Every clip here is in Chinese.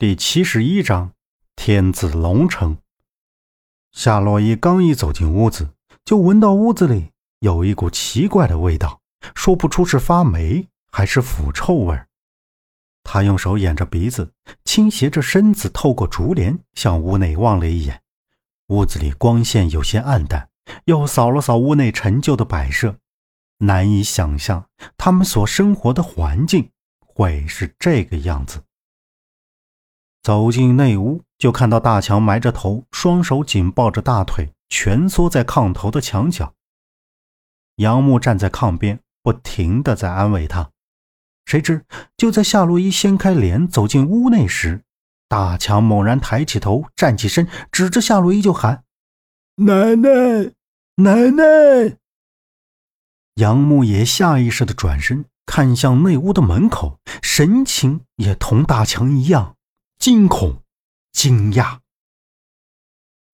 第七十一章天子龙城。夏洛伊刚一走进屋子，就闻到屋子里有一股奇怪的味道，说不出是发霉还是腐臭味他用手掩着鼻子，倾斜着身子，透过竹帘向屋内望了一眼。屋子里光线有些暗淡，又扫了扫屋内陈旧的摆设，难以想象他们所生活的环境会是这个样子。走进内屋，就看到大强埋着头，双手紧抱着大腿，蜷缩在炕头的墙角。杨木站在炕边，不停的在安慰他。谁知就在夏洛伊掀开帘走进屋内时，大强猛然抬起头，站起身，指着夏洛伊就喊：“奶奶，奶奶！”杨木也下意识的转身看向内屋的门口，神情也同大强一样。惊恐、惊讶，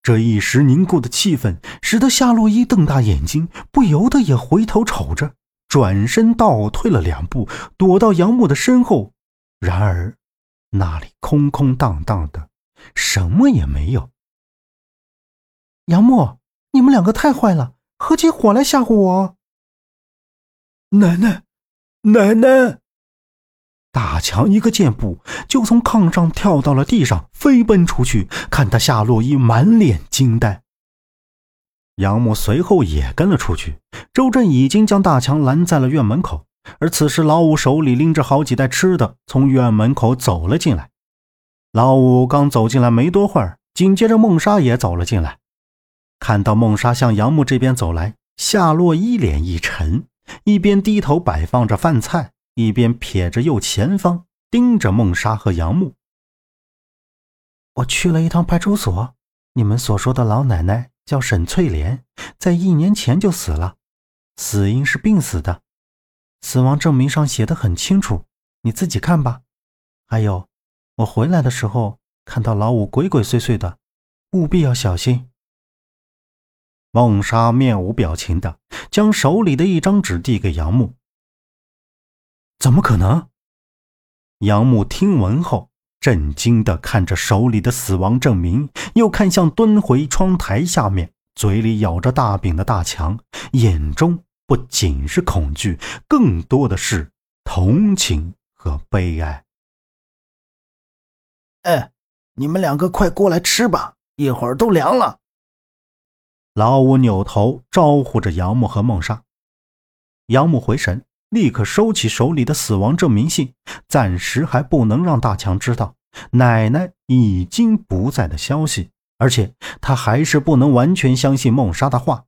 这一时凝固的气氛，使得夏洛伊瞪大眼睛，不由得也回头瞅着，转身倒退了两步，躲到杨木的身后。然而，那里空空荡荡的，什么也没有。杨木，你们两个太坏了，合起伙来吓唬我！奶奶，奶奶！大强一个箭步就从炕上跳到了地上，飞奔出去，看他夏洛伊满脸惊呆。杨木随后也跟了出去。周震已经将大强拦在了院门口，而此时老五手里拎着好几袋吃的，从院门口走了进来。老五刚走进来没多会儿，紧接着孟莎也走了进来。看到孟莎向杨木这边走来，夏洛伊脸一沉，一边低头摆放着饭菜。一边撇着右前方，盯着孟莎和杨木。我去了一趟派出所，你们所说的老奶奶叫沈翠莲，在一年前就死了，死因是病死的，死亡证明上写的很清楚，你自己看吧。还有，我回来的时候看到老五鬼鬼祟祟的，务必要小心。孟莎面无表情的将手里的一张纸递给杨木。怎么可能？杨木听闻后，震惊的看着手里的死亡证明，又看向蹲回窗台下面，嘴里咬着大饼的大强，眼中不仅是恐惧，更多的是同情和悲哀。哎，你们两个快过来吃吧，一会儿都凉了。老五扭头招呼着杨木和孟莎，杨木回神。立刻收起手里的死亡证明信，暂时还不能让大强知道奶奶已经不在的消息，而且他还是不能完全相信孟莎的话。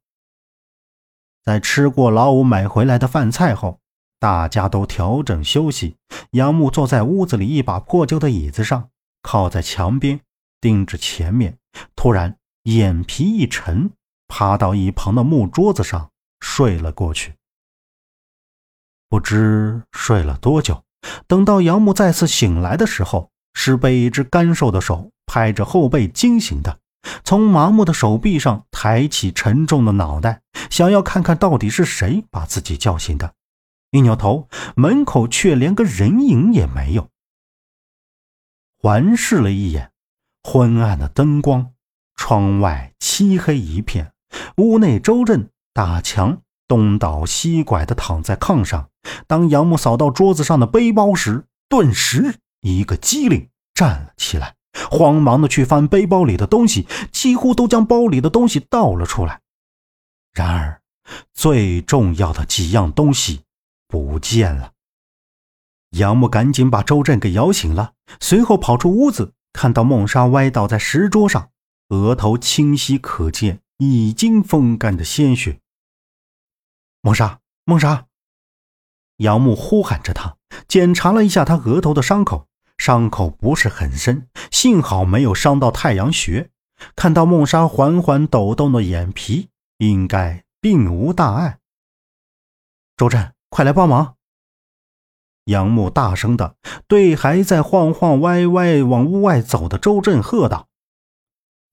在吃过老五买回来的饭菜后，大家都调整休息。杨木坐在屋子里一把破旧的椅子上，靠在墙边，盯着前面，突然眼皮一沉，趴到一旁的木桌子上睡了过去。不知睡了多久，等到杨木再次醒来的时候，是被一只干瘦的手拍着后背惊醒的。从麻木的手臂上抬起沉重的脑袋，想要看看到底是谁把自己叫醒的。一扭头，门口却连个人影也没有。环视了一眼，昏暗的灯光，窗外漆黑一片，屋内周震、大墙东倒西拐的躺在炕上。当杨木扫到桌子上的背包时，顿时一个机灵，站了起来，慌忙的去翻背包里的东西，几乎都将包里的东西倒了出来。然而，最重要的几样东西不见了。杨木赶紧把周震给摇醒了，随后跑出屋子，看到孟莎歪倒在石桌上，额头清晰可见已经风干的鲜血。孟莎，孟莎。杨木呼喊着他，检查了一下他额头的伤口，伤口不是很深，幸好没有伤到太阳穴。看到孟莎缓缓抖动的眼皮，应该并无大碍。周震，快来帮忙！杨木大声的对还在晃晃歪歪往屋外走的周震喝道。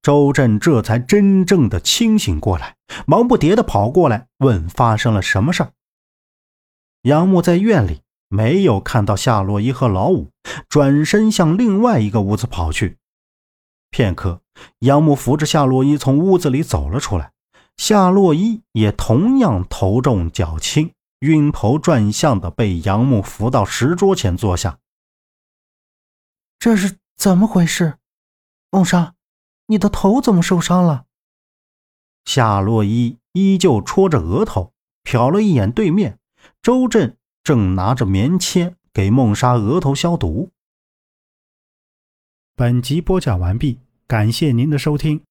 周震这才真正的清醒过来，忙不迭的跑过来问发生了什么事儿。杨木在院里没有看到夏洛伊和老五，转身向另外一个屋子跑去。片刻，杨木扶着夏洛伊从屋子里走了出来，夏洛伊也同样头重脚轻、晕头转向的被杨木扶到石桌前坐下。这是怎么回事？梦莎，你的头怎么受伤了？夏洛伊依旧戳着额头，瞟了一眼对面，周震正拿着棉签给梦莎额头消毒。本集播讲完毕。感谢您的收听。